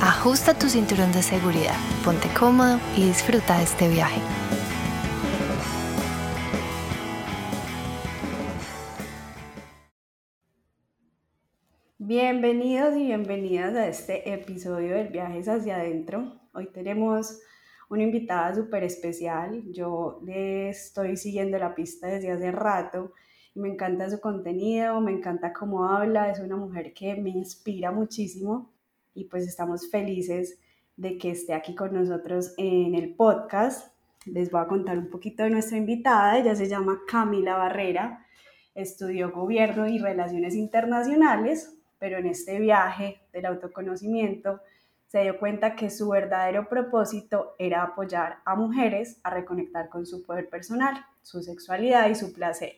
ajusta tu cinturón de seguridad, ponte cómodo y disfruta de este viaje. Bienvenidos y bienvenidas a este episodio del Viajes hacia adentro. Hoy tenemos una invitada súper especial. Yo le estoy siguiendo la pista desde hace rato y me encanta su contenido, me encanta cómo habla, es una mujer que me inspira muchísimo y pues estamos felices de que esté aquí con nosotros en el podcast. Les voy a contar un poquito de nuestra invitada, ella se llama Camila Barrera, estudió gobierno y relaciones internacionales, pero en este viaje del autoconocimiento se dio cuenta que su verdadero propósito era apoyar a mujeres a reconectar con su poder personal, su sexualidad y su placer.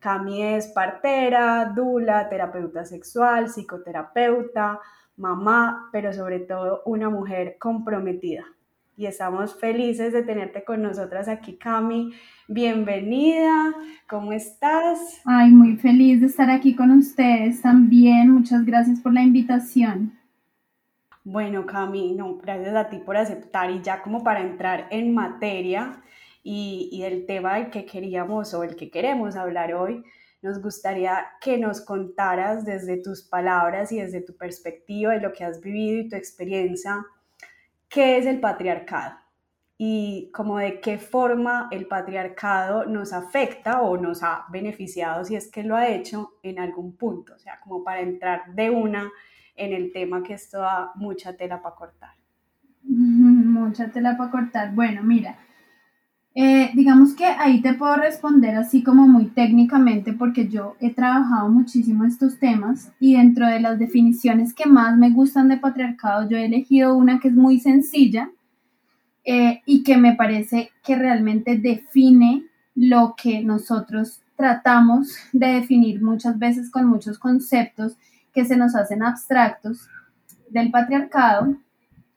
Cami es partera, dula, terapeuta sexual, psicoterapeuta, mamá, pero sobre todo una mujer comprometida. Y estamos felices de tenerte con nosotras aquí, Cami. Bienvenida, ¿cómo estás? Ay, muy feliz de estar aquí con ustedes también. Muchas gracias por la invitación. Bueno, Cami, no, gracias a ti por aceptar y ya como para entrar en materia y, y el tema del que queríamos o el que queremos hablar hoy, nos gustaría que nos contaras desde tus palabras y desde tu perspectiva de lo que has vivido y tu experiencia, qué es el patriarcado y como de qué forma el patriarcado nos afecta o nos ha beneficiado, si es que lo ha hecho en algún punto, o sea, como para entrar de una en el tema que esto da mucha tela para cortar. Mucha tela para cortar. Bueno, mira, eh, digamos que ahí te puedo responder así como muy técnicamente porque yo he trabajado muchísimo estos temas y dentro de las definiciones que más me gustan de patriarcado yo he elegido una que es muy sencilla eh, y que me parece que realmente define lo que nosotros tratamos de definir muchas veces con muchos conceptos que se nos hacen abstractos del patriarcado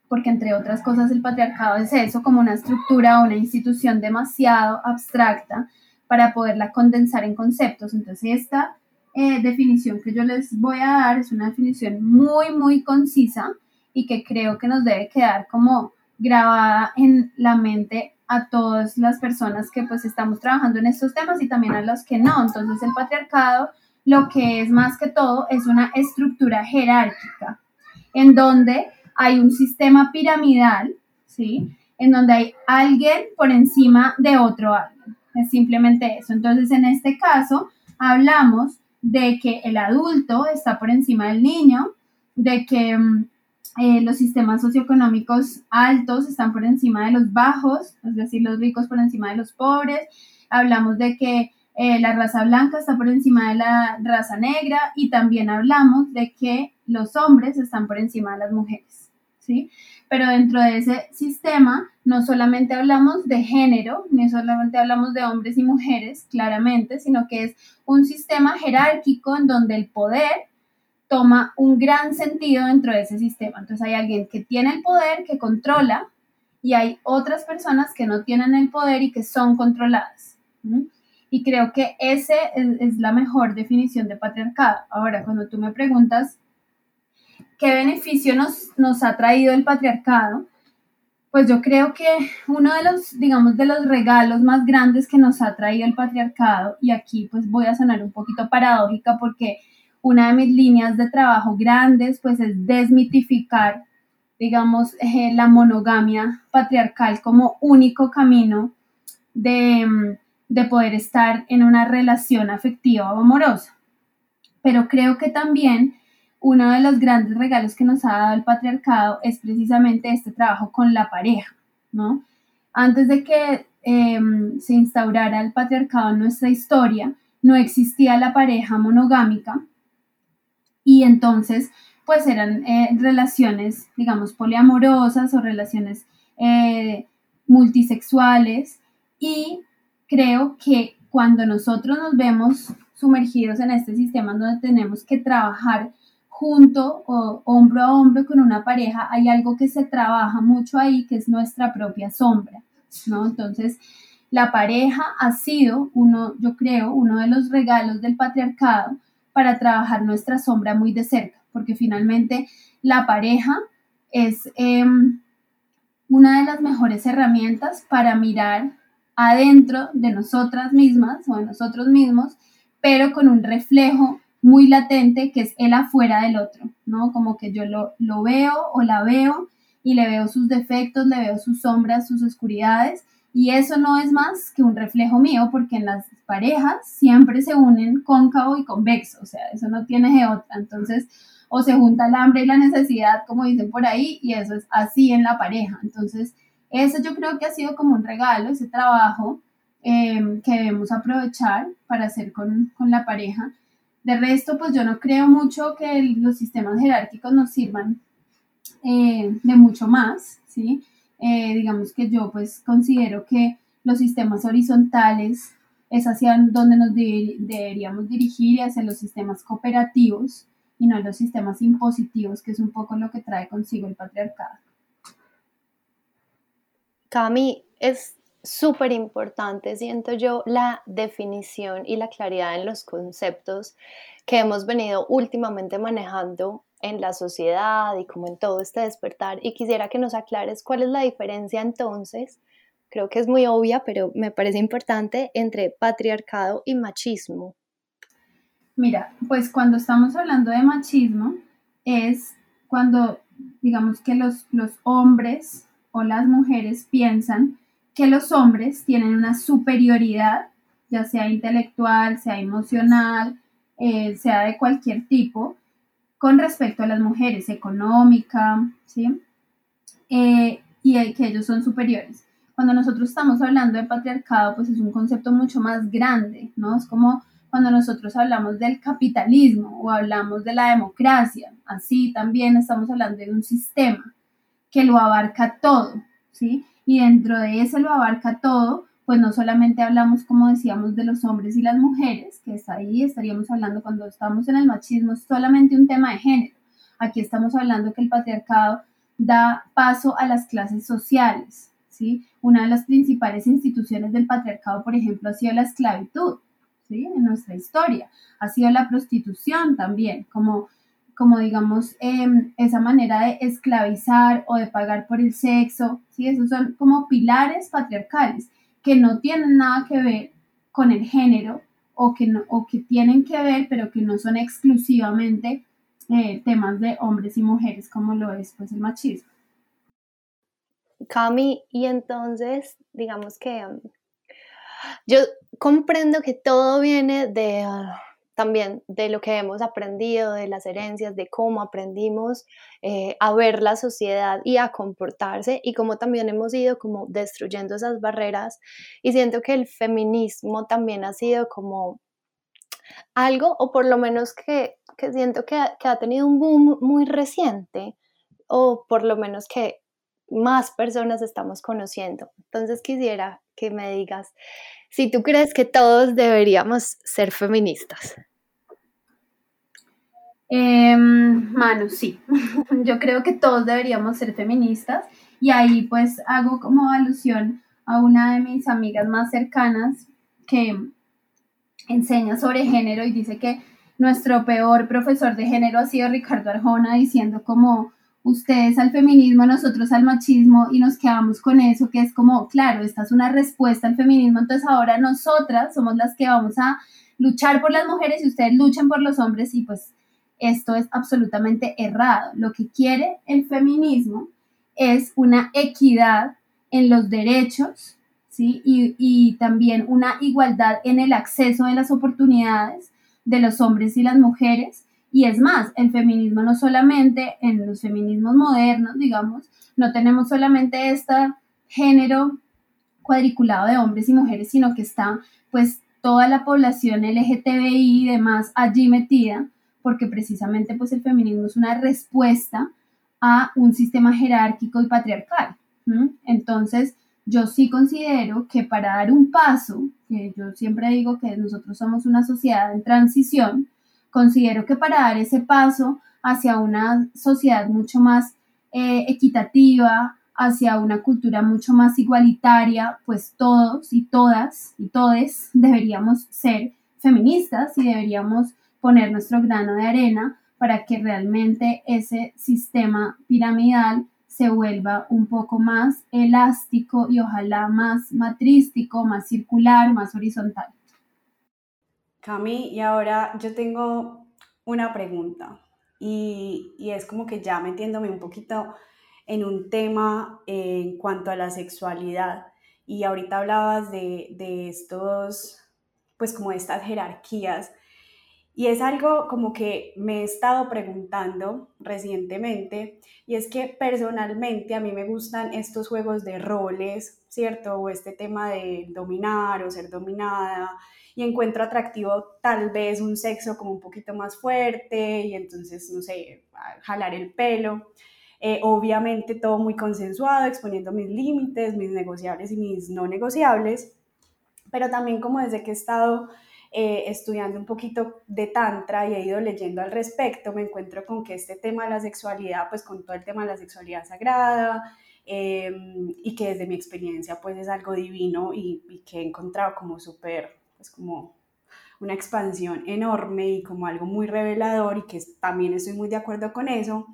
porque entre otras cosas el patriarcado es eso, como una estructura o una institución demasiado abstracta para poderla condensar en conceptos. Entonces esta eh, definición que yo les voy a dar es una definición muy, muy concisa y que creo que nos debe quedar como grabada en la mente a todas las personas que pues estamos trabajando en estos temas y también a los que no. Entonces el patriarcado lo que es más que todo es una estructura jerárquica en donde hay un sistema piramidal, ¿sí? En donde hay alguien por encima de otro alguien. Es simplemente eso. Entonces, en este caso, hablamos de que el adulto está por encima del niño, de que mm, eh, los sistemas socioeconómicos altos están por encima de los bajos, es decir, los ricos por encima de los pobres. Hablamos de que eh, la raza blanca está por encima de la raza negra y también hablamos de que los hombres están por encima de las mujeres. Pero dentro de ese sistema no solamente hablamos de género, ni solamente hablamos de hombres y mujeres, claramente, sino que es un sistema jerárquico en donde el poder toma un gran sentido dentro de ese sistema. Entonces hay alguien que tiene el poder, que controla, y hay otras personas que no tienen el poder y que son controladas. Y creo que esa es, es, la mejor definición de patriarcado. Ahora, cuando tú me preguntas ¿Qué beneficio nos, nos ha traído el patriarcado? Pues yo creo que uno de los, digamos, de los regalos más grandes que nos ha traído el patriarcado, y aquí pues voy a sonar un poquito paradójica porque una de mis líneas de trabajo grandes pues es desmitificar, digamos, eh, la monogamia patriarcal como único camino de, de poder estar en una relación afectiva o amorosa. Pero creo que también uno de los grandes regalos que nos ha dado el patriarcado es precisamente este trabajo con la pareja, ¿no? Antes de que em, se instaurara el patriarcado en nuestra historia, no existía la pareja monogámica y entonces pues eran eh, relaciones, digamos, poliamorosas o relaciones eh, multisexuales y creo que cuando nosotros nos vemos sumergidos en este sistema donde tenemos que trabajar junto o hombro a hombro con una pareja, hay algo que se trabaja mucho ahí, que es nuestra propia sombra, ¿no? Entonces, la pareja ha sido uno, yo creo, uno de los regalos del patriarcado para trabajar nuestra sombra muy de cerca, porque finalmente la pareja es em, una de las mejores herramientas para mirar adentro de nosotras mismas o de nosotros mismos, pero con un reflejo muy latente que es el afuera del otro, ¿no? Como que yo lo, lo veo o la veo y le veo sus defectos, le veo sus sombras, sus oscuridades, y eso no es más que un reflejo mío, porque en las parejas siempre se unen cóncavo y convexo, o sea, eso no tiene de. Entonces, o se junta el hambre y la necesidad, como dicen por ahí, y eso es así en la pareja. Entonces, eso yo creo que ha sido como un regalo, ese trabajo eh, que debemos aprovechar para hacer con, con, la pareja. De resto, pues yo no creo mucho que los sistemas jerárquicos nos sirvan eh, de mucho más, ¿sí? Eh, digamos que yo pues considero que los sistemas horizontales es hacia donde nos deberíamos dirigir y hacia los sistemas cooperativos y no los sistemas impositivos, que es un poco lo que trae consigo el patriarcado. Cami, es súper importante, siento yo, la definición y la claridad en los conceptos que hemos venido últimamente manejando en la sociedad y como en todo este despertar. Y quisiera que nos aclares cuál es la diferencia entonces, creo que es muy obvia, pero me parece importante, entre patriarcado y machismo. Mira, pues cuando estamos hablando de machismo es cuando digamos que los, los hombres o las mujeres piensan que los hombres tienen una superioridad, ya sea intelectual, sea emocional, eh, sea de cualquier tipo, con respecto a las mujeres, económica, ¿sí? Eh, y que ellos son superiores. Cuando nosotros estamos hablando de patriarcado, pues es un concepto mucho más grande, ¿no? Es como cuando nosotros hablamos del capitalismo o hablamos de la democracia, así también estamos hablando de un sistema que lo abarca todo, ¿sí? Y dentro de ese lo abarca todo, pues no solamente hablamos, como decíamos, de los hombres y las mujeres, que está ahí, estaríamos hablando cuando estamos en el machismo, es solamente un tema de género. Aquí estamos hablando que el patriarcado da paso a las clases sociales, ¿sí? Una de las principales instituciones del patriarcado, por ejemplo, ha sido la esclavitud, ¿sí? En nuestra historia. Ha sido la prostitución también, como, como digamos, em, esa manera de esclavizar o de pagar por el sexo, ¿sí? Esos son como pilares patriarcales que no tienen nada que ver con el género o que, no, o que tienen que ver, pero que no son exclusivamente eh, temas de hombres y mujeres como lo es pues el machismo. Cami, y entonces, digamos que yo comprendo que todo viene de, también de lo que hemos aprendido, de las herencias, de cómo aprendimos eh, a ver la sociedad y a comportarse y cómo también hemos ido como destruyendo esas barreras y siento que el feminismo también ha sido como algo, o por lo menos que, que siento que que ha tenido un boom muy reciente, o por lo menos que más personas estamos conociendo. Entonces quisiera que me digas si tú crees que todos deberíamos ser feministas. Eh, mano, sí. Yo creo que todos deberíamos ser feministas y ahí pues hago como alusión a una de mis amigas más cercanas que enseña sobre género y dice que nuestro peor profesor de género ha sido Ricardo Arjona diciendo como ustedes al feminismo, nosotros al machismo y nos quedamos con eso que es como, claro, esta es una respuesta al feminismo, entonces ahora nosotras somos las que vamos a luchar por las mujeres y ustedes luchan por los hombres y pues esto es absolutamente errado. Lo que quiere el feminismo es una equidad en los derechos, y, también una igualdad en el acceso de las oportunidades de los hombres y las mujeres. Y es más, el feminismo no solamente en los feminismos modernos, digamos, no tenemos solamente este género cuadriculado de hombres y mujeres, sino que está pues toda la población LGTBI y demás allí metida porque precisamente pues el feminismo es una respuesta a un sistema jerárquico y patriarcal. Entonces, yo sí considero que para dar un paso, que yo siempre digo que nosotros somos una sociedad en transición, considero que para dar ese paso hacia una sociedad mucho más eh, equitativa, hacia una cultura mucho más igualitaria, pues todos y todas y todes deberíamos ser feministas y deberíamos poner nuestro grano de arena para que realmente ese sistema piramidal se vuelva un poco más elástico y ojalá más matrístico, más circular, más horizontal. Cami, y ahora yo tengo una pregunta y, y es como que ya metiéndome un poquito en un tema en cuanto a la sexualidad y ahorita hablabas de, de estos, pues como estas jerarquías y es algo como que me he estado preguntando recientemente y es que personalmente a mí me gustan estos juegos de roles, ¿cierto? O este tema de dominar o ser dominada y encuentro atractivo tal vez un sexo como un poquito más fuerte y entonces, no sé, jalar el pelo. Eh, obviamente todo muy consensuado, exponiendo mis límites, mis negociables y mis no negociables, pero también como desde que he estado eh, estudiando un poquito de tantra y he ido leyendo al respecto, me encuentro con que este tema de la sexualidad, pues con todo el tema de la sexualidad sagrada, em, y que desde mi experiencia pues es algo divino y, y que he encontrado como súper, pues como una expansión enorme y como algo muy revelador y que también estoy muy de acuerdo con eso.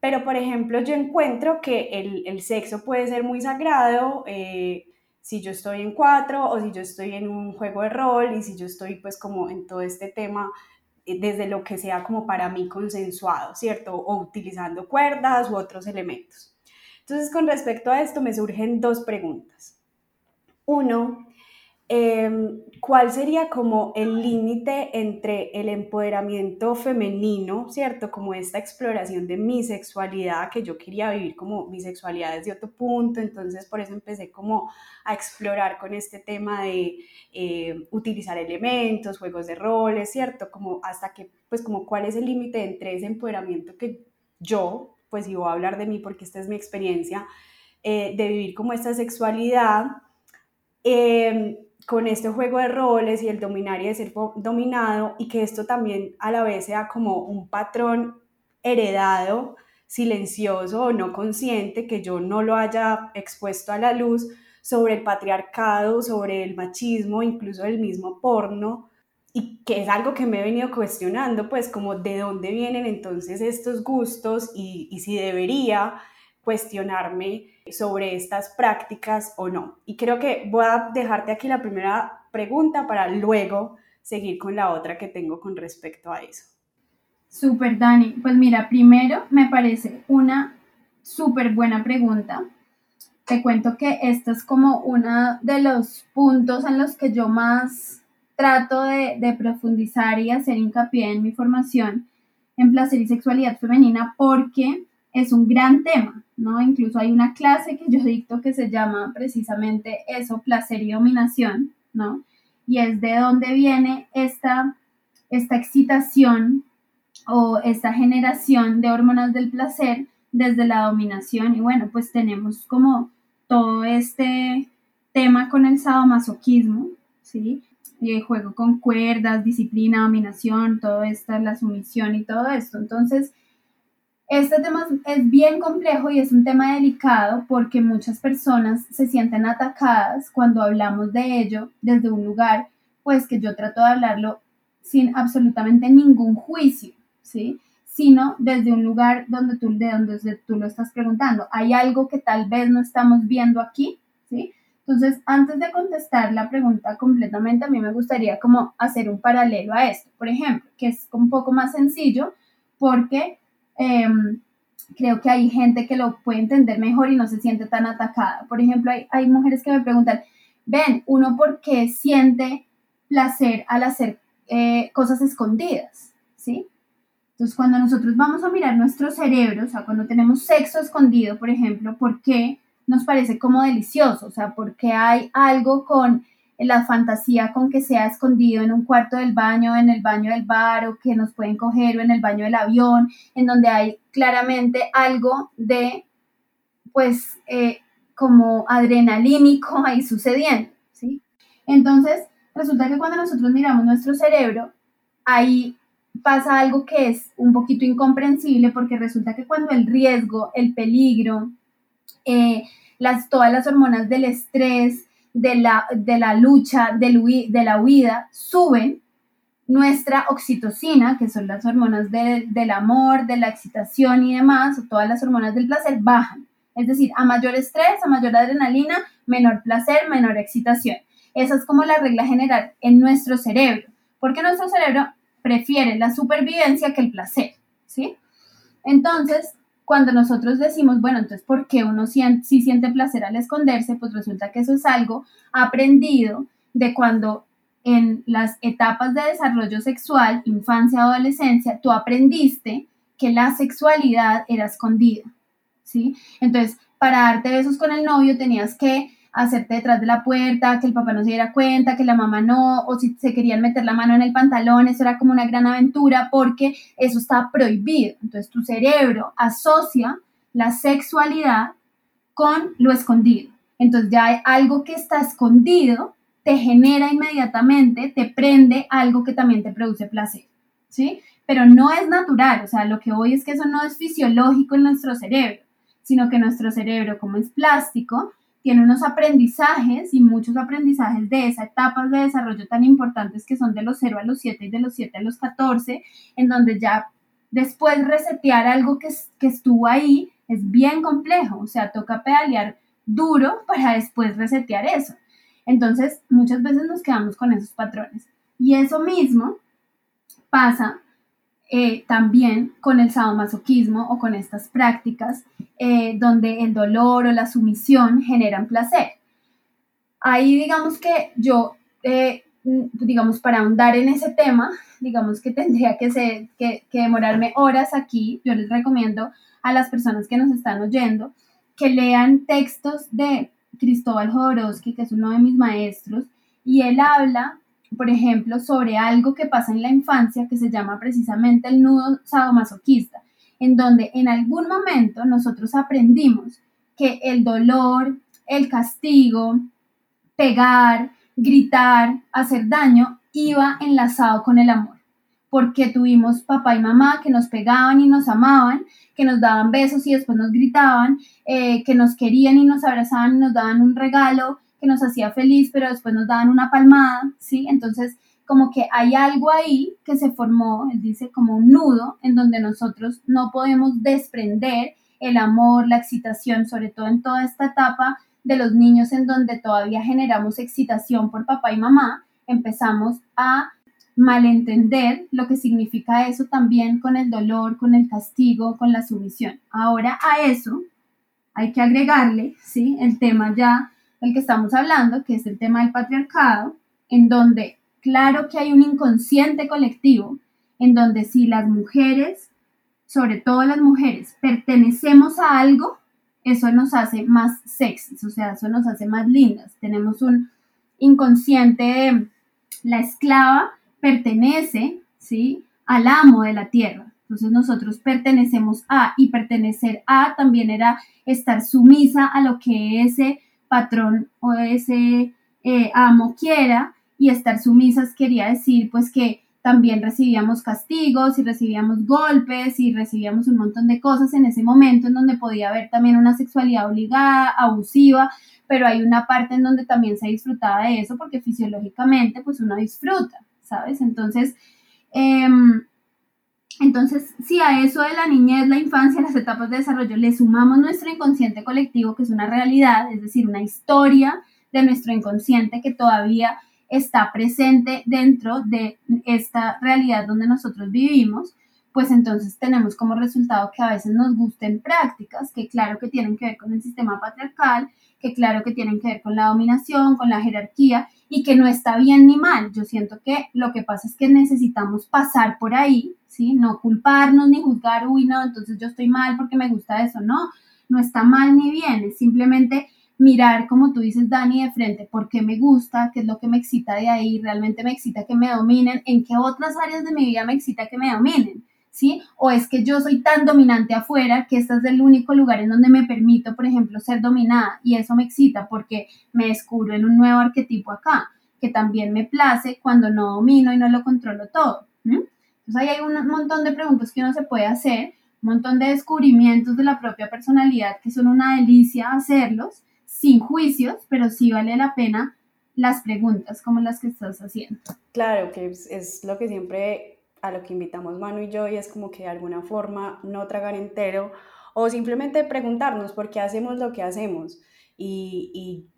Pero, por ejemplo, yo encuentro que el, el sexo puede ser muy sagrado eh, si yo estoy en cuatro o si yo estoy en un juego de rol y si yo estoy pues como en todo este tema eh, desde lo que sea como para mí consensuado, ¿cierto? O utilizando cuerdas u otros elementos. Entonces, con respecto a esto, me surgen dos preguntas. Uno, Em, ¿cuál sería como el límite entre el empoderamiento femenino, ¿cierto? Como esta exploración de mi sexualidad, que yo quería vivir como mi sexualidad desde otro punto, entonces por eso empecé como a explorar con este tema de eh, utilizar elementos, juegos de roles, ¿cierto? Como hasta que, pues como cuál es el límite entre ese empoderamiento que yo, pues y voy a hablar de mí porque esta es mi experiencia, eh, de vivir como esta sexualidad. Eh, con este juego de roles y el dominar y de ser dominado y que esto también a la vez sea como un patrón heredado, silencioso o no consciente, que yo no lo haya expuesto a la luz sobre el patriarcado, sobre el machismo, incluso el mismo porno, y que es algo que me he venido cuestionando, pues como de dónde vienen entonces estos gustos y, y si debería cuestionarme sobre estas prácticas o no. Y creo que voy a dejarte aquí la primera pregunta para luego seguir con la otra que tengo con respecto a eso. Súper, Dani. Pues mira, primero me parece una súper buena pregunta. Te cuento que esta es como uno de los puntos en los que yo más trato de, de profundizar y hacer hincapié en mi formación en placer y sexualidad femenina porque es un gran tema, ¿no? Incluso hay una clase que yo dicto que se llama precisamente eso, placer y dominación, ¿no? Y es de dónde viene esta, esta excitación o esta generación de hormonas del placer desde la dominación. Y bueno, pues tenemos como todo este tema con el sadomasoquismo, ¿sí? Y el juego con cuerdas, disciplina, dominación, todo esto, la sumisión y todo esto. Entonces, este tema es bien complejo y es un tema delicado porque muchas personas se sienten atacadas cuando hablamos de ello desde un lugar, pues que yo trato de hablarlo sin absolutamente ningún juicio, ¿sí? Sino desde un lugar donde tú, de donde tú lo estás preguntando. ¿Hay algo que tal vez no estamos viendo aquí? ¿Sí? Entonces, antes de contestar la pregunta completamente, a mí me gustaría como hacer un paralelo a esto, por ejemplo, que es un poco más sencillo porque Em, creo que hay gente que lo puede entender mejor y no se siente tan atacada. Por ejemplo, hay, mujeres que me preguntan, ven, uno por qué siente placer al hacer eh, cosas escondidas, ¿sí? Entonces, cuando nosotros vamos a mirar nuestro cerebro, o sea, cuando tenemos sexo escondido, por ejemplo, ¿por qué nos parece como delicioso? O sea, ¿por qué hay algo con la fantasía con que sea escondido en un cuarto del baño, en el baño del bar o que nos pueden coger o en el baño del avión, en donde hay claramente algo de, pues, eh, como adrenalínico ahí sucediendo, ¿sí? Entonces, resulta que cuando nosotros miramos nuestro cerebro, ahí pasa algo que es un poquito incomprensible porque resulta que cuando el riesgo, el peligro, eh, las, todas las hormonas del estrés, de la, de la lucha, de la huida, suben, nuestra oxitocina, que son las hormonas del amor, de la excitación y demás, o todas las hormonas del placer, bajan. Es decir, a mayor estrés, a mayor adrenalina, menor placer, menor excitación. Esa es como la regla general en nuestro cerebro, porque nuestro cerebro prefiere la supervivencia que el placer, ¿sí? Entonces, cuando nosotros decimos, bueno, entonces, ¿por qué uno sí siente placer al esconderse? Pues resulta que eso es algo aprendido de cuando en las etapas de desarrollo sexual, infancia, adolescencia, tú aprendiste que la sexualidad era escondida, ¿sí? Entonces, para darte besos con el novio tenías que hacerte detrás de la puerta, que el papá no se diera cuenta, que la mamá no, o si se querían meter la mano en el pantalón, eso era como una gran aventura porque eso estaba prohibido. Entonces tu cerebro asocia la sexualidad con lo escondido. Entonces ya algo que está escondido, te genera inmediatamente, te prende algo que también te produce placer, ¿sí? Pero no es natural, o sea, lo que hoy es que eso no es fisiológico en nuestro cerebro, sino que nuestro cerebro, como es plástico, tiene unos aprendizajes y muchos aprendizajes de esas etapas de desarrollo tan importantes que son de los 0 a los 7 y de los 7 a los 14, en donde ya después resetear algo que, que estuvo ahí es bien complejo, o sea, toca pedalear duro para después resetear eso. Entonces, muchas veces nos quedamos con esos patrones. Y eso mismo pasa eh, también con el sadomasoquismo o con estas prácticas eh, donde el dolor o la sumisión generan placer. Ahí digamos que yo, eh, digamos, para ahondar en ese tema, digamos que tendría que, ser, que, que demorarme horas aquí. Yo les recomiendo a las personas que nos están oyendo que lean textos de Cristóbal Jodorowsky, que es uno de mis maestros, y él habla por ejemplo, sobre algo que pasa en la infancia que se llama precisamente el nudo sadomasoquista, en donde en algún momento nosotros aprendimos que el dolor, el castigo, pegar, gritar, hacer daño, iba enlazado con el amor, porque tuvimos papá y mamá que nos pegaban y nos amaban, que nos daban besos y después nos gritaban, eh, que nos querían y nos abrazaban y nos daban un regalo, que nos hacía feliz, pero después nos daban una palmada, ¿sí? Entonces, como que hay algo ahí que se formó, él dice, como un nudo en donde nosotros no podemos desprender el amor, la excitación, sobre todo en toda esta etapa de los niños en donde todavía generamos excitación por papá y mamá, empezamos a malentender lo que significa eso también con el dolor, con el castigo, con la sumisión. Ahora a eso hay que agregarle, ¿sí? El tema ya el que estamos hablando, que es el tema del patriarcado, en donde claro que hay un inconsciente colectivo, en donde si las mujeres, sobre todo las mujeres, pertenecemos a algo, eso nos hace más sexys, o sea, eso nos hace más lindas. Tenemos un inconsciente la esclava pertenece, ¿sí? al amo de la tierra. Entonces nosotros pertenecemos a y pertenecer a también era estar sumisa a lo que ese patrón o ese eh, amo quiera y estar sumisas quería decir pues que también recibíamos castigos y recibíamos golpes y recibíamos un montón de cosas en ese momento en donde podía haber también una sexualidad obligada, abusiva, pero hay una parte en donde también se disfrutaba de eso porque fisiológicamente pues uno disfruta, ¿sabes? Entonces, em, entonces, si a eso de la niñez, la infancia, las etapas de desarrollo le sumamos nuestro inconsciente colectivo, que es una realidad, es decir, una historia de nuestro inconsciente que todavía está presente dentro de esta realidad donde nosotros vivimos, pues entonces tenemos como resultado que a veces nos gusten prácticas que claro que tienen que ver con el sistema patriarcal, que claro que tienen que ver con la dominación, con la jerarquía y que no está bien ni mal. Yo siento que lo que pasa es que necesitamos pasar por ahí, ¿sí? No culparnos ni juzgar, uy, no, entonces yo estoy mal porque me gusta eso, no, no está mal ni bien, es simplemente mirar, como tú dices, Dani, de frente, por qué me gusta, qué es lo que me excita de ahí, realmente me excita que me dominen, en qué otras áreas de mi vida me excita que me dominen. ¿Sí? O es que yo soy tan dominante afuera que este es el único lugar en donde me permito, por ejemplo, ser dominada y eso me excita porque me descubro en un nuevo arquetipo acá, que también me place cuando no domino y no lo controlo todo. Entonces ahí hay un montón de preguntas que uno se puede hacer, un montón de descubrimientos de la propia personalidad que son una delicia hacerlos sin juicios, pero sí vale la pena las preguntas como las que estás haciendo. Claro, que es lo que siempre a lo que invitamos Manu y yo y es como que de alguna forma no tragar entero o simplemente preguntarnos por qué hacemos lo que hacemos. Y, y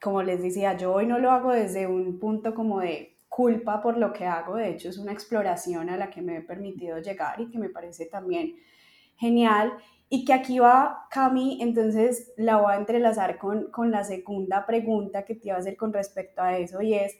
como les decía, yo hoy no lo hago desde un punto como de culpa por lo que hago, de hecho es una exploración a la que me he permitido llegar y que me parece también genial. Y que aquí va Cami, entonces la voy a entrelazar con, con la segunda pregunta que te iba a hacer con respecto a eso y es,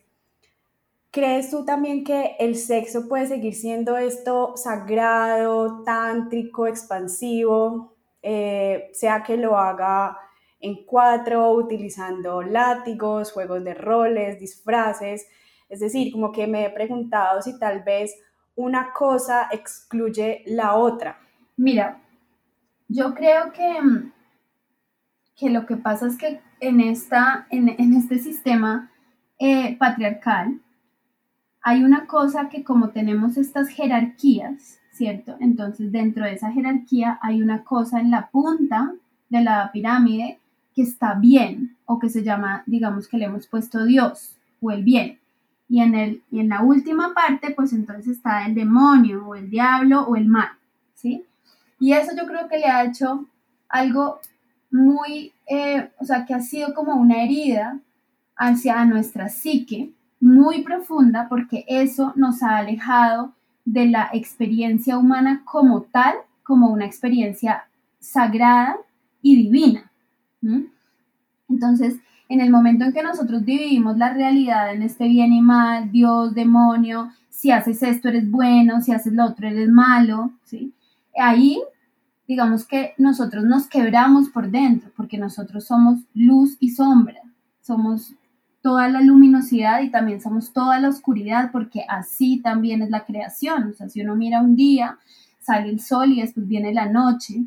¿Crees tú también que el sexo puede seguir siendo esto sagrado, tántrico, expansivo, eh, sea que lo haga en cuatro, utilizando látigos, juegos de roles, disfraces? Es decir, como que me he preguntado si tal vez una cosa excluye la otra. Mira, yo creo que, que lo que pasa es que en, esta, en, este sistema eh, patriarcal, hay una cosa que como tenemos estas jerarquías, ¿cierto? Entonces dentro de esa jerarquía hay una cosa en la punta de la pirámide que está bien o que se llama, digamos que le hemos puesto Dios o el bien. Y en, el, y en la última parte, pues entonces está el demonio o el diablo o el mal, ¿sí? Y eso yo creo que le ha hecho algo muy, eh, o sea, que ha sido como una herida hacia nuestra psique, muy profunda porque eso nos ha alejado de la experiencia humana como tal, como una experiencia sagrada y divina. Entonces, en el momento en que nosotros dividimos la realidad en este bien y mal, Dios, demonio, si haces esto eres bueno, si haces lo otro eres malo, ¿sí? Ahí, digamos que nosotros nos quebramos por dentro, porque nosotros somos luz y sombra, somos toda la luminosidad y también somos toda la oscuridad, porque así también es la creación. O sea, si uno mira un día, sale el sol y después viene la noche,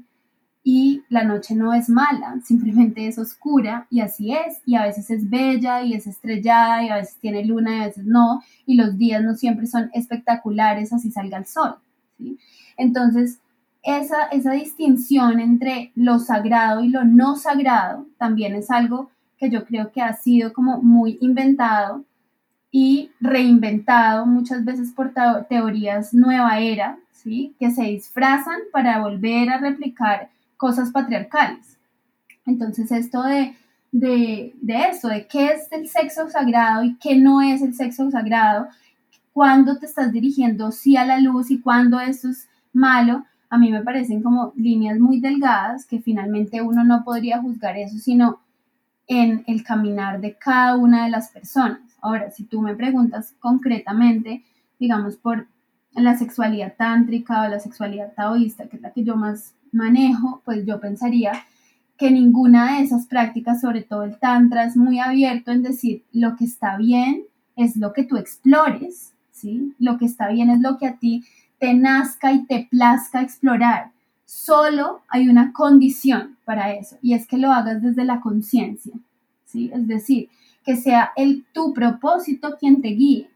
y la noche no es mala, simplemente es oscura y así es, y a veces es bella y es estrellada y a veces tiene luna y a veces no, y los días no siempre son espectaculares así salga el sol. Entonces, esa, esa distinción entre lo sagrado y lo no sagrado también es algo que yo creo que ha sido como muy inventado y reinventado muchas veces por teorías nueva era, ¿sí? que se disfrazan para volver a replicar cosas patriarcales. Entonces esto de, de, de eso, de qué es el sexo sagrado y qué no es el sexo sagrado, cuándo te estás dirigiendo sí a la luz y cuándo esto es malo, a mí me parecen como líneas muy delgadas que finalmente uno no podría juzgar eso, sino en el caminar de cada una de las personas. Ahora, si tú me preguntas concretamente, digamos, por la sexualidad tántrica o la sexualidad taoísta, que es la que yo más manejo, pues yo pensaría que ninguna de esas prácticas, sobre todo el tantra, es muy abierto en decir lo que está bien es lo que tú explores, ¿sí? Lo que está bien es lo que a ti te nazca y te plazca explorar. Solo hay una condición para eso y es que lo hagas desde la conciencia, ¿sí? Es decir, que sea el tu propósito quien te guíe.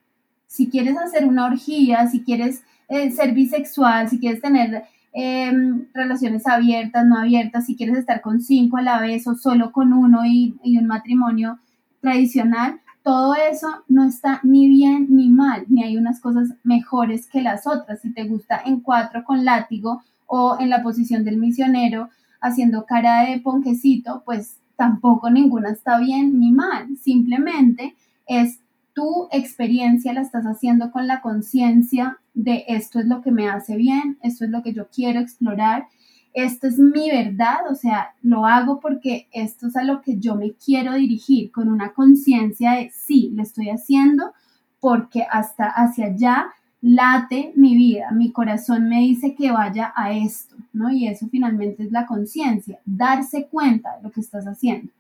Si quieres hacer una orgía, si quieres eh, ser bisexual, si quieres tener em, relaciones abiertas, no abiertas, si quieres estar con cinco a la vez o solo con uno y, y un matrimonio tradicional, todo eso no está ni bien ni mal, ni hay unas cosas mejores que las otras. Si te gusta en cuatro con látigo, o en la posición del misionero haciendo cara de ponquecito, pues tampoco ninguna está bien ni mal, simplemente es tu experiencia la estás haciendo con la conciencia de esto es lo que me hace bien, esto es lo que yo quiero explorar, esto es mi verdad, o sea, lo hago porque esto es a lo que yo me quiero dirigir, con una conciencia de sí, lo estoy haciendo porque hasta hacia allá late mi vida, mi corazón me dice que vaya a esto, ¿no? Y eso finalmente es la conciencia, darse cuenta de lo que estás haciendo.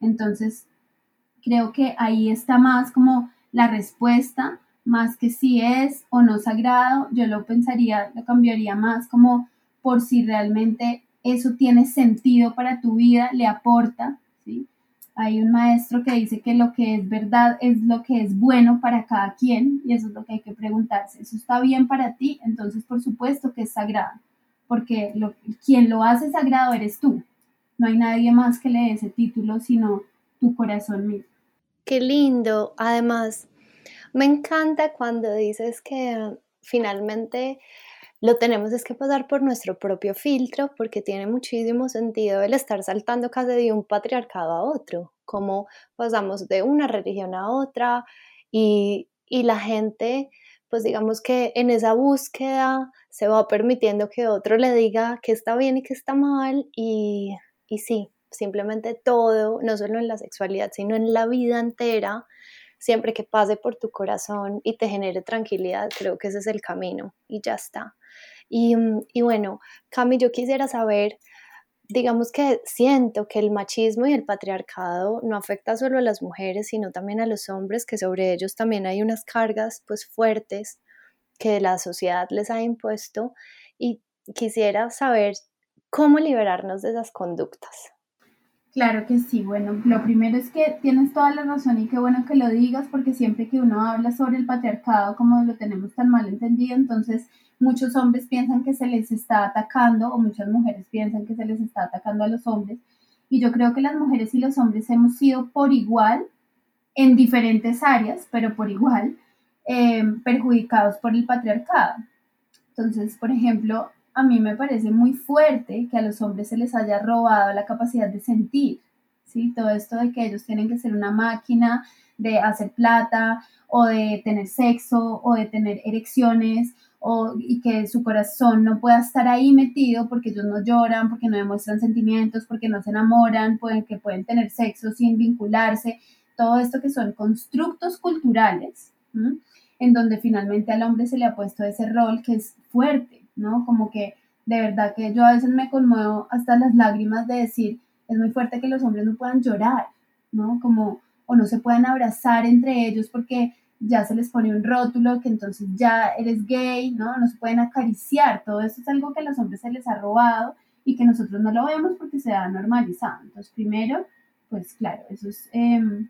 Entonces, creo que ahí está más como la respuesta, más que si es o no sagrado, yo lo pensaría, lo cambiaría más como por si realmente eso tiene sentido para tu vida, le aporta, ¿sí? Hay un maestro que dice que lo que es verdad es lo que es bueno para cada quien y eso es lo que hay que preguntarse. ¿Eso está bien para ti? Entonces, por supuesto que es sagrado, porque lo, quien lo hace sagrado eres tú. No hay nadie más que le dé ese título sino tu corazón mismo. Qué lindo. Además, me encanta cuando dices que finalmente lo tenemos es que pasar por nuestro propio filtro porque tiene muchísimo sentido el estar saltando casi de un patriarcado a otro, como pasamos de una religión a otra y, y la gente, pues digamos que en esa búsqueda se va permitiendo que otro le diga que está bien y que está mal y, y sí, simplemente todo, no solo en la sexualidad, sino en la vida entera, siempre que pase por tu corazón y te genere tranquilidad, creo que ese es el camino y ya está. Y, mm, y bueno, Cami, yo quisiera saber, digamos que siento que el machismo y el patriarcado no afecta solo a las mujeres, sino también a los hombres, que sobre ellos también hay unas cargas pues fuertes que la sociedad les ha impuesto y quisiera saber cómo liberarnos de esas conductas. Claro que sí, bueno, lo primero es que tienes toda la razón y qué bueno que lo digas porque siempre que uno habla sobre el patriarcado como lo tenemos tan mal entendido, entonces muchos hombres piensan que se les está atacando o muchas mujeres piensan que se les está atacando a los hombres y yo creo que las mujeres y los hombres hemos sido por igual en diferentes áreas, pero por igual eh, perjudicados por el patriarcado. Entonces, por ejemplo, a mí me parece muy fuerte que a los hombres se les haya robado la capacidad de sentir, ¿sí? Todo esto de que ellos tienen que ser una máquina de hacer plata o de tener sexo o de tener erecciones o, y que su corazón no pueda estar ahí metido porque ellos no lloran, porque no demuestran sentimientos, porque no se enamoran, pueden, que pueden tener sexo sin vincularse, todo esto que son constructos culturales, en donde finalmente al hombre se le ha puesto ese rol que es fuerte, ¿no? Como que de verdad que yo a veces me conmuevo hasta las lágrimas de decir, es muy fuerte que los hombres no puedan llorar, ¿no? Como, o no se puedan abrazar entre ellos porque ya se les pone un rótulo que entonces ya eres gay, ¿no? No se pueden acariciar, todo eso es algo que a los hombres se les ha robado y que nosotros no lo vemos porque se ha normalizado. Entonces, primero, pues claro, eso es em,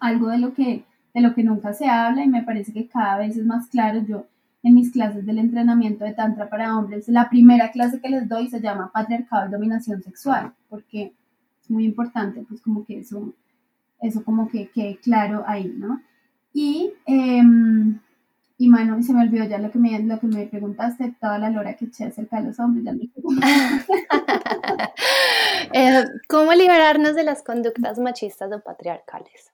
algo de lo, que, de lo que nunca se habla y me parece que cada vez es más claro. Yo en mis clases del entrenamiento de Tantra para hombres, la primera clase que les doy se llama Patriarcado y Dominación Sexual, porque es muy importante, pues como que eso, eso como que quede claro ahí, ¿no? Y, eh, y bueno, se me olvidó ya lo que me, lo que me preguntaste, toda la lora que eché acerca de los hombres, ya me eh, ¿Cómo liberarnos de las conductas machistas o patriarcales?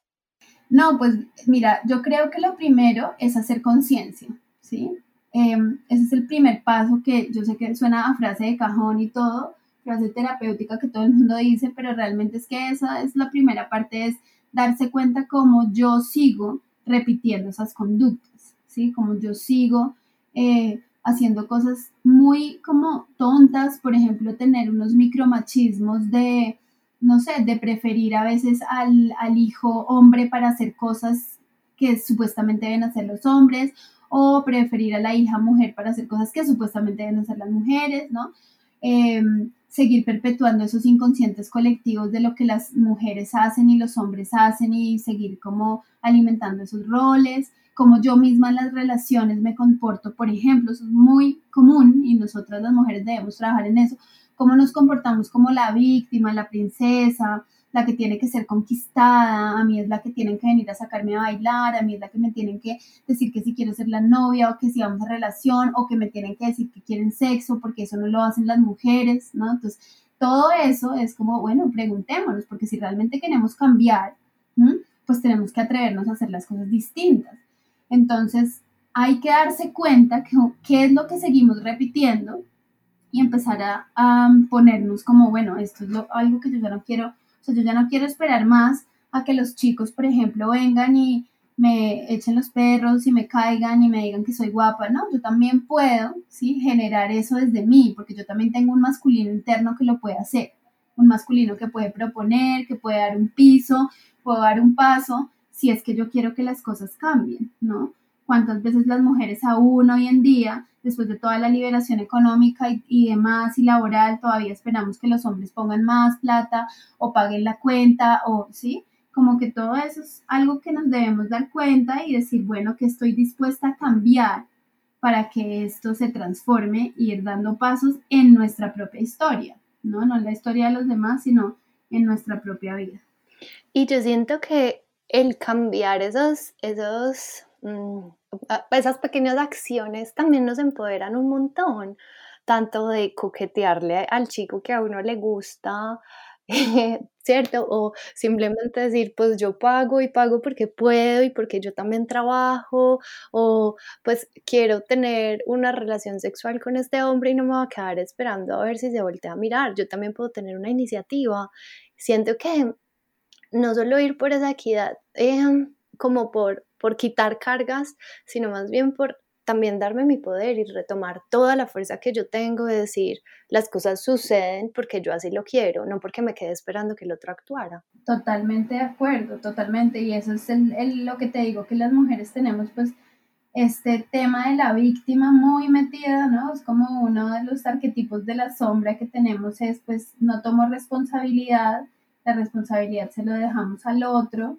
No, pues mira, yo creo que lo primero es hacer conciencia. ¿Sí? Em, ese es el primer paso que yo sé que suena a frase de cajón y todo, frase terapéutica que todo el mundo dice, pero realmente es que esa es la primera parte, es darse cuenta cómo yo sigo repitiendo esas conductas, ¿sí? Como yo sigo eh, haciendo cosas muy como tontas, por ejemplo, tener unos micromachismos de, no sé, de preferir a veces al, al hijo hombre para hacer cosas que supuestamente deben hacer los hombres, o preferir a la hija mujer para hacer cosas que supuestamente deben hacer las mujeres, ¿no? Em, seguir perpetuando esos inconscientes colectivos de lo que las mujeres hacen y los hombres hacen y seguir como alimentando esos roles, como yo misma en las relaciones me comporto, por ejemplo, eso es muy común y nosotras las mujeres debemos trabajar en eso, cómo nos comportamos como la víctima, la princesa, la que tiene que ser conquistada, a mí es la que tienen que venir a sacarme a bailar, a mí es la que me tienen que decir que si quiero ser la novia o que si vamos a relación o que me tienen que decir que quieren sexo porque eso no lo hacen las mujeres, ¿no? Entonces, todo eso es como, bueno, preguntémonos, porque si realmente queremos cambiar, pues tenemos que atrevernos a hacer las cosas distintas. Entonces, hay que darse cuenta que, qué es lo que seguimos repitiendo y empezar a, ponernos como, bueno, esto es algo que yo ya no quiero yo ya no quiero esperar más a que los chicos, por ejemplo, vengan y me echen los perros y me caigan y me digan que soy guapa, ¿no? Yo también puedo, ¿sí? Generar eso desde mí, porque yo también tengo un masculino interno que lo puede hacer, un masculino que puede proponer, que puede dar un piso, puedo dar un paso, si es que yo quiero que las cosas cambien, ¿no? Cuántas veces las mujeres aún hoy en día, después de toda la liberación económica y, demás y laboral, todavía esperamos que los hombres pongan más plata o paguen la cuenta o sí, como que todo eso es algo que nos debemos dar cuenta y decir, bueno, que estoy dispuesta a cambiar para que esto se transforme y ir dando pasos en nuestra propia historia, ¿no? No en la historia de los demás, sino en nuestra propia vida. Y yo siento que el cambiar esos, esos, mm, esas pequeñas acciones también nos empoderan un montón, tanto de coquetearle al chico que a uno le gusta, ¿cierto? O simplemente decir, pues yo pago y pago porque puedo y porque yo también trabajo, o pues quiero tener una relación sexual con este hombre y no me voy a quedar esperando a ver si se voltea a mirar, yo también puedo tener una iniciativa. Siento que no solo ir por esa equidad, em, como por, por quitar cargas, sino más bien por también darme mi poder y retomar toda la fuerza que yo tengo de decir las cosas suceden porque yo así lo quiero, no porque me quedé esperando que el otro actuara. Totalmente de acuerdo, totalmente. Y eso es lo que te digo, que las mujeres tenemos pues este tema de la víctima muy metida, ¿no? Es como uno de los arquetipos de la sombra que tenemos es pues no tomo responsabilidad, la responsabilidad se lo dejamos al otro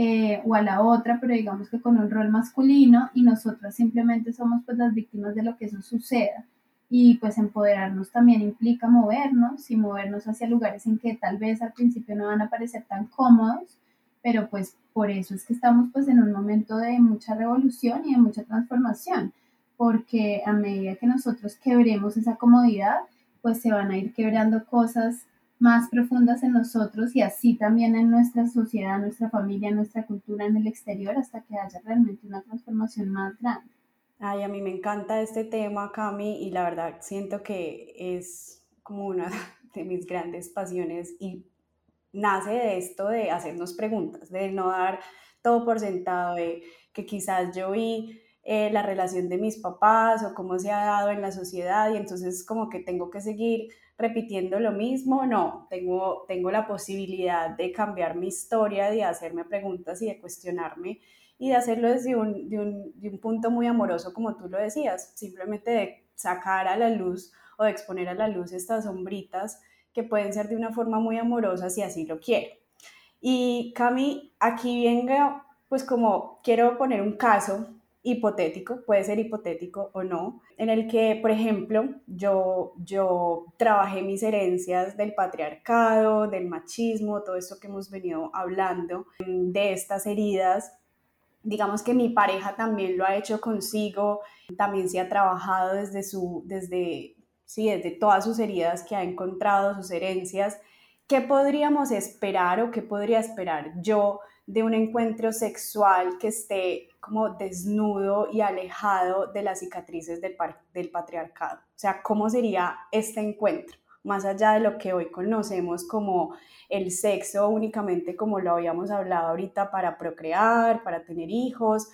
eh, o a la otra, pero digamos que con un rol masculino y nosotras simplemente somos pues las víctimas de lo que eso suceda. Y pues empoderarnos también implica movernos y movernos hacia lugares en que tal vez al principio no van a parecer tan cómodos, pero pues por eso es que estamos pues en un momento de mucha revolución y de mucha transformación, porque a medida que nosotros quebremos esa comodidad, pues se van a ir quebrando cosas más profundas en nosotros y así también en nuestra sociedad, nuestra familia, nuestra cultura en el exterior, hasta que haya realmente una transformación más grande. Ay, a mí me encanta este tema, Cami, y la verdad siento que es como una de mis grandes pasiones y nace de esto de hacernos preguntas, de no dar todo por sentado, de que quizás yo vi eh, la relación de mis papás o cómo se ha dado en la sociedad y entonces como que tengo que seguir repitiendo lo mismo, no, tengo, tengo la posibilidad de cambiar mi historia, de hacerme preguntas y de cuestionarme y de hacerlo desde un, de un, de un punto muy amoroso, como tú lo decías, simplemente de sacar a la luz o de exponer a la luz estas sombritas que pueden ser de una forma muy amorosa si así lo quiero. Y Cami, aquí venga, pues como quiero poner un caso hipotético, puede ser hipotético o no, en el que, por ejemplo, yo, yo trabajé mis herencias del patriarcado, del machismo, todo esto que hemos venido hablando, de estas heridas. Digamos que mi pareja también lo ha hecho consigo, también se ha trabajado desde su, desde, sí, desde todas sus heridas que ha encontrado, sus herencias. ¿Qué podríamos esperar o qué podría esperar yo de un encuentro sexual que esté como desnudo y alejado de las cicatrices del, del patriarcado. O sea, ¿cómo sería este encuentro? Más allá de lo que hoy conocemos como el sexo únicamente como lo habíamos hablado ahorita para procrear, para tener hijos,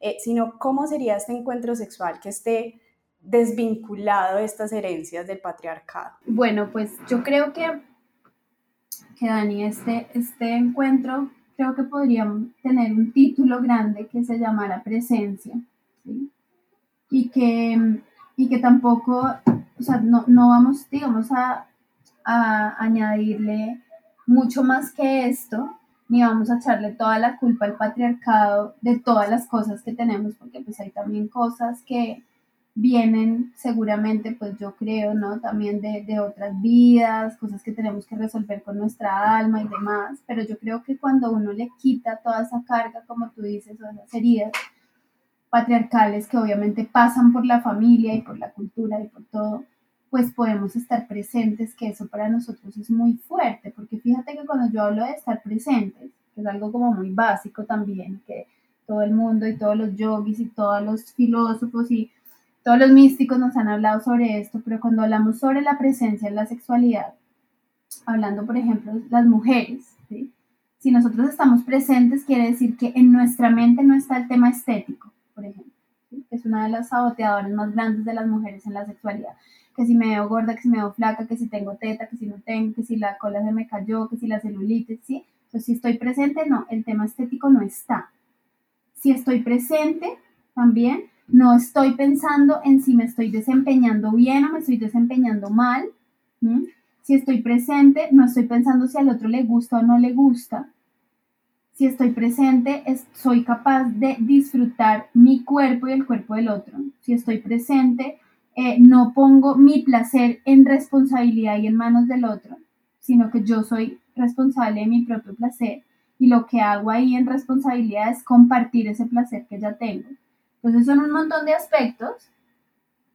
eh, sino cómo sería este encuentro sexual que esté desvinculado de estas herencias del patriarcado. Bueno, pues yo creo que, que Dani, este, este encuentro creo que podríamos tener un título grande que se llamara presencia. Y que, y que tampoco, o sea, no, no vamos, digamos, a, a añadirle mucho más que esto, ni vamos a echarle toda la culpa al patriarcado de todas las cosas que tenemos, porque pues hay también cosas que, vienen seguramente, pues yo creo, ¿no? También de, de, otras vidas, cosas que tenemos que resolver con nuestra alma y demás, pero yo creo que cuando uno le quita toda esa carga, como tú dices, o esas heridas patriarcales que obviamente pasan por la familia y por la cultura y por todo, pues podemos estar presentes, que eso para nosotros es muy fuerte, porque fíjate que cuando yo hablo de estar presentes, que es algo como muy básico también, que todo el mundo y todos los yogis y todos los filósofos y todos los místicos nos han hablado sobre esto, pero cuando hablamos sobre la presencia en la sexualidad, hablando por ejemplo las mujeres, si nosotros estamos presentes quiere decir que en nuestra mente no está el tema estético, por ejemplo, es una de las saboteadoras más grandes de las mujeres en la sexualidad, que si me veo gorda, que si me veo flaca, que si tengo teta, que si no tengo, que si la cola se me cayó, que si la celulitis, ¿sí? Entonces, si estoy presente, no, el tema estético no está. Si estoy presente, también. No estoy pensando en si me estoy desempeñando bien o me estoy desempeñando mal. Si estoy presente, no estoy pensando si al otro le gusta o no le gusta. Si estoy presente, soy capaz de disfrutar mi cuerpo y el cuerpo del otro. Si estoy presente, eh, no pongo mi placer en responsabilidad y en manos del otro, sino que yo soy responsable de mi propio placer y lo que hago ahí en responsabilidad es compartir ese placer que ya tengo. Entonces son un montón de aspectos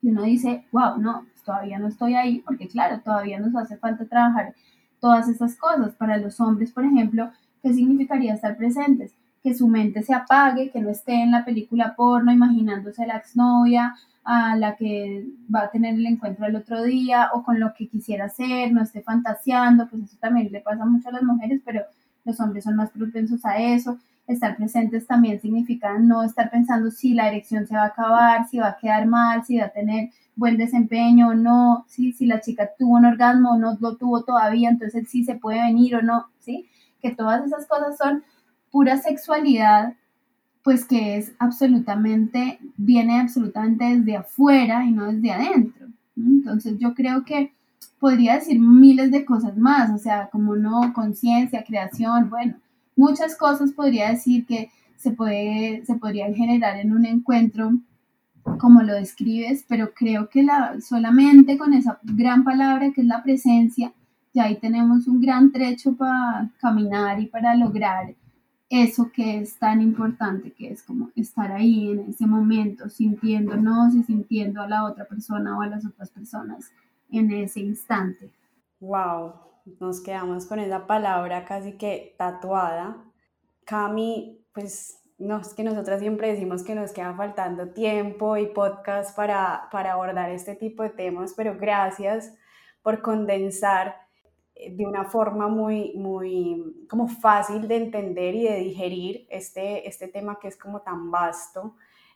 y uno dice, wow, no, todavía no estoy ahí, porque claro, todavía nos hace falta trabajar todas esas cosas. Para los hombres, por ejemplo, ¿qué significaría estar presentes? Que su mente se apague, que no esté en la película porno imaginándose a la exnovia, a la que va a tener el encuentro el otro día o con lo que quisiera hacer, no esté fantaseando, pues eso también le pasa mucho a las mujeres, pero los hombres son más propensos a eso. Estar presentes también significa no estar pensando si la erección se va a acabar, si va a quedar mal, si va a tener buen desempeño o no, si la chica tuvo un orgasmo o no lo tuvo todavía, entonces sí se puede venir o no, ¿sí? Que todas esas cosas son pura sexualidad, pues que es absolutamente, viene absolutamente desde afuera y no desde adentro. Entonces yo creo que podría decir miles de cosas más, o sea, como no, conciencia, creación, bueno, muchas cosas podría decir que se, puede, se podrían generar en un encuentro como lo describes, pero creo que la, solamente con esa gran palabra que es la presencia, ya ahí tenemos un gran trecho para caminar y para lograr eso que es tan importante, que es como estar ahí en ese momento, sintiéndonos y sintiendo a la otra persona o a las otras personas en ese instante. Wow, nos quedamos con esa palabra casi que tatuada. Cami, pues no, es que nosotras siempre decimos que nos queda faltando tiempo y podcast para, para abordar este tipo de temas, pero gracias por condensar eh, de una forma muy, muy como fácil de entender y de digerir este, este tema que es como tan vasto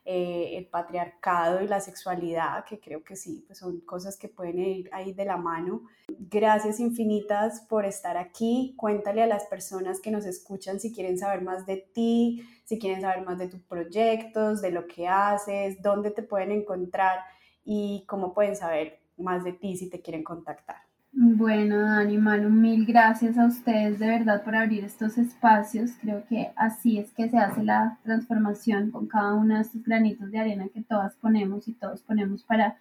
eh, el patriarcado y la sexualidad, que creo que sí, pues son cosas que pueden ir ahí de la mano. Gracias infinitas por estar aquí. Cuéntale a las personas que nos escuchan si quieren saber más de ti, si quieren saber más de tus proyectos, de lo que haces, dónde te pueden encontrar y cómo pueden saber más de ti si te quieren contactar. Bueno, Dani, Manu, mil gracias a ustedes de verdad por abrir estos espacios. Creo que así es que se hace la transformación con cada uno de estos granitos de arena que todas ponemos y todos ponemos para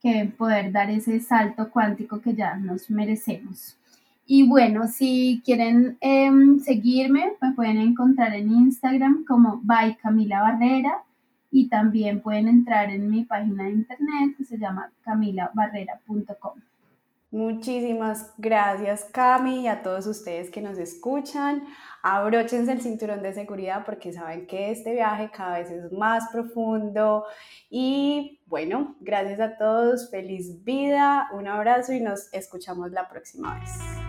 que poder dar ese salto cuántico que ya nos merecemos. Y bueno, si quieren em, seguirme, me pueden encontrar en Instagram como by Camila Barrera y también pueden entrar en mi página de internet que se llama camilabarrera.com. Muchísimas gracias Cami y a todos ustedes que nos escuchan. Abróchense el cinturón de seguridad porque saben que este viaje cada vez es más profundo. Y bueno, gracias a todos, feliz vida, un abrazo y nos escuchamos la próxima vez.